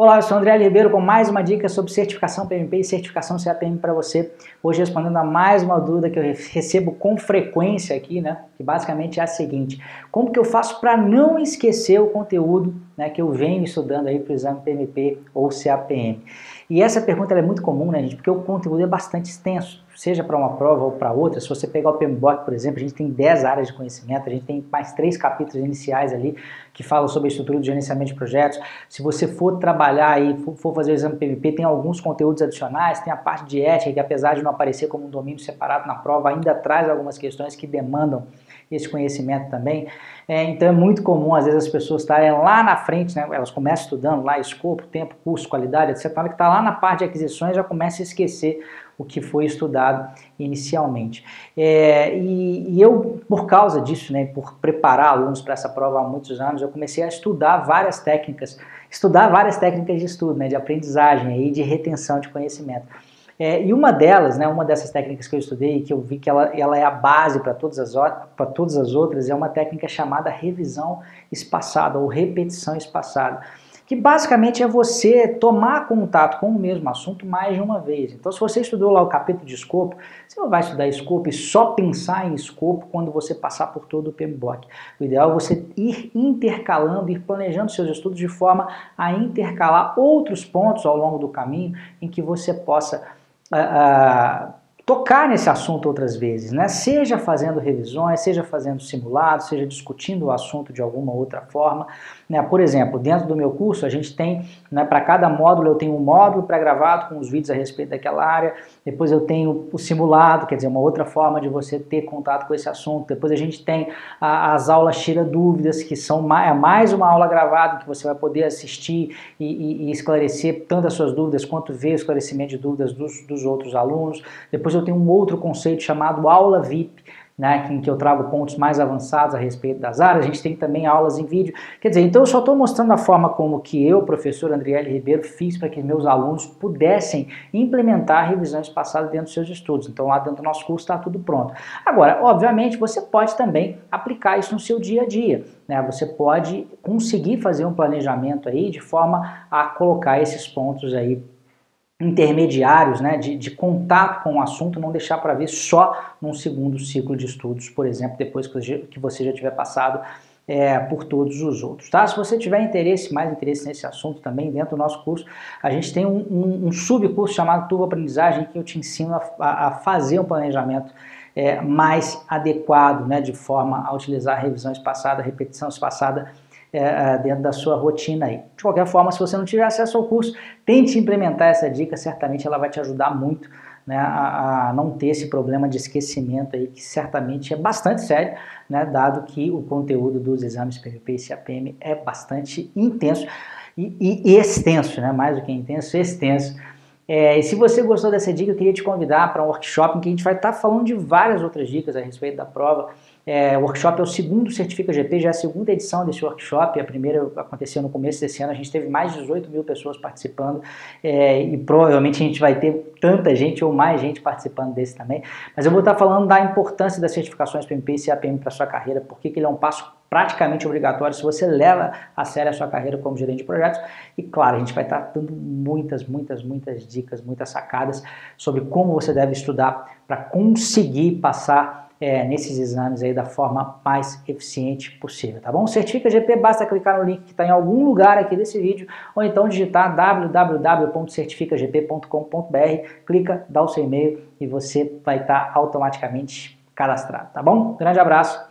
Olá, eu sou André Ribeiro com mais uma dica sobre certificação PMP e certificação CAPM para você. Hoje respondendo a mais uma dúvida que eu recebo com frequência aqui, né? Que basicamente é a seguinte: como que eu faço para não esquecer o conteúdo né, que eu venho estudando aí para o exame PMP ou CAPM? E essa pergunta é muito comum, né, gente? Porque o conteúdo é bastante extenso, seja para uma prova ou para outra. Se você pegar o PMBOK, por exemplo, a gente tem 10 áreas de conhecimento, a gente tem mais três capítulos iniciais ali que falam sobre a estrutura de gerenciamento de projetos. Se você for trabalhar e for fazer o exame PMP, tem alguns conteúdos adicionais, tem a parte de ética, que apesar de não aparecer como um domínio separado na prova, ainda traz algumas questões que demandam esse conhecimento também. É, então é muito comum, às vezes, as pessoas estarem lá na frente, né, elas começam estudando lá escopo, tempo, custo, qualidade, etc. Na que está lá na parte de aquisições, já começa a esquecer o que foi estudado inicialmente. É, e, e, eu, por causa disso, né, por preparar alunos para essa prova há muitos anos, eu comecei a estudar várias técnicas, estudar várias técnicas de estudo, né, de aprendizagem e de retenção de conhecimento. É, e uma delas, né, uma dessas técnicas que eu estudei, que eu vi que ela, ela é a base para todas, as, todas as outras, é uma técnica chamada revisão espaçada ou repetição espaçada que basicamente é você tomar contato com o mesmo assunto mais de uma vez. Então, se você estudou lá o capítulo de escopo, você não vai estudar escopo e só pensar em escopo quando você passar por todo o PMBOK. O ideal é você ir intercalando, ir planejando seus estudos de forma a intercalar outros pontos ao longo do caminho em que você possa uh, tocar nesse assunto outras vezes, né? seja fazendo revisões, seja fazendo simulados, seja discutindo o assunto de alguma outra forma. Né? Por exemplo, dentro do meu curso a gente tem, né, para cada módulo eu tenho um módulo pré-gravado com os vídeos a respeito daquela área, depois eu tenho o simulado, quer dizer, uma outra forma de você ter contato com esse assunto, depois a gente tem a, as aulas tira dúvidas, que são mais, é mais uma aula gravada que você vai poder assistir e, e, e esclarecer tanto as suas dúvidas quanto ver o esclarecimento de dúvidas dos, dos outros alunos. Depois eu tenho um outro conceito chamado aula VIP, né, em que eu trago pontos mais avançados a respeito das áreas. A gente tem também aulas em vídeo. Quer dizer, então eu só estou mostrando a forma como que eu, professor Andriele Ribeiro, fiz para que meus alunos pudessem implementar revisões passadas dentro dos seus estudos. Então lá dentro do nosso curso está tudo pronto. Agora, obviamente, você pode também aplicar isso no seu dia a dia. Né? Você pode conseguir fazer um planejamento aí de forma a colocar esses pontos aí intermediários, né, de, de, contato com o assunto, não deixar para ver só num segundo ciclo de estudos, por exemplo, depois que você já tiver passado é, por todos os outros. Tá? Se você tiver interesse, mais interesse nesse assunto também, dentro do nosso curso, a gente tem um, um, um subcurso chamado Turbo Aprendizagem, que eu te ensino a, a fazer um planejamento é, mais adequado, né, de forma a utilizar revisões passadas, repetição espaçada, é, dentro da sua rotina aí. De qualquer forma, se você não tiver acesso ao curso, tente implementar essa dica, certamente ela vai te ajudar muito né, a, a, não ter esse problema de esquecimento aí, que certamente é bastante sério, né, dado que o conteúdo dos exames PVP e CAPM é bastante intenso e, e, e extenso, né, mais do que intenso, extenso. É, e se você gostou dessa dica, eu queria te convidar para um workshop em que a gente vai estar tá falando de várias outras dicas a respeito da prova. É, o workshop é o segundo Certifica GP, já é a segunda edição desse workshop. A primeira aconteceu no começo desse ano, a gente teve mais de 18 mil pessoas participando é, e provavelmente a gente vai ter tanta gente ou mais gente participando desse também. Mas eu vou estar tá falando da importância das certificações PMP e CAPM para sua carreira, porque ele é um passo praticamente obrigatório se você leva a sério a sua carreira como gerente de projetos. E claro, a gente vai estar dando muitas, muitas, muitas dicas, muitas sacadas sobre como você deve estudar para conseguir passar é, nesses exames aí da forma mais eficiente possível, tá bom? Certifica GP, basta clicar no link que está em algum lugar aqui desse vídeo ou então digitar www.certificagp.com.br, clica, dá o seu e-mail e você vai estar automaticamente cadastrado, tá bom? Grande abraço e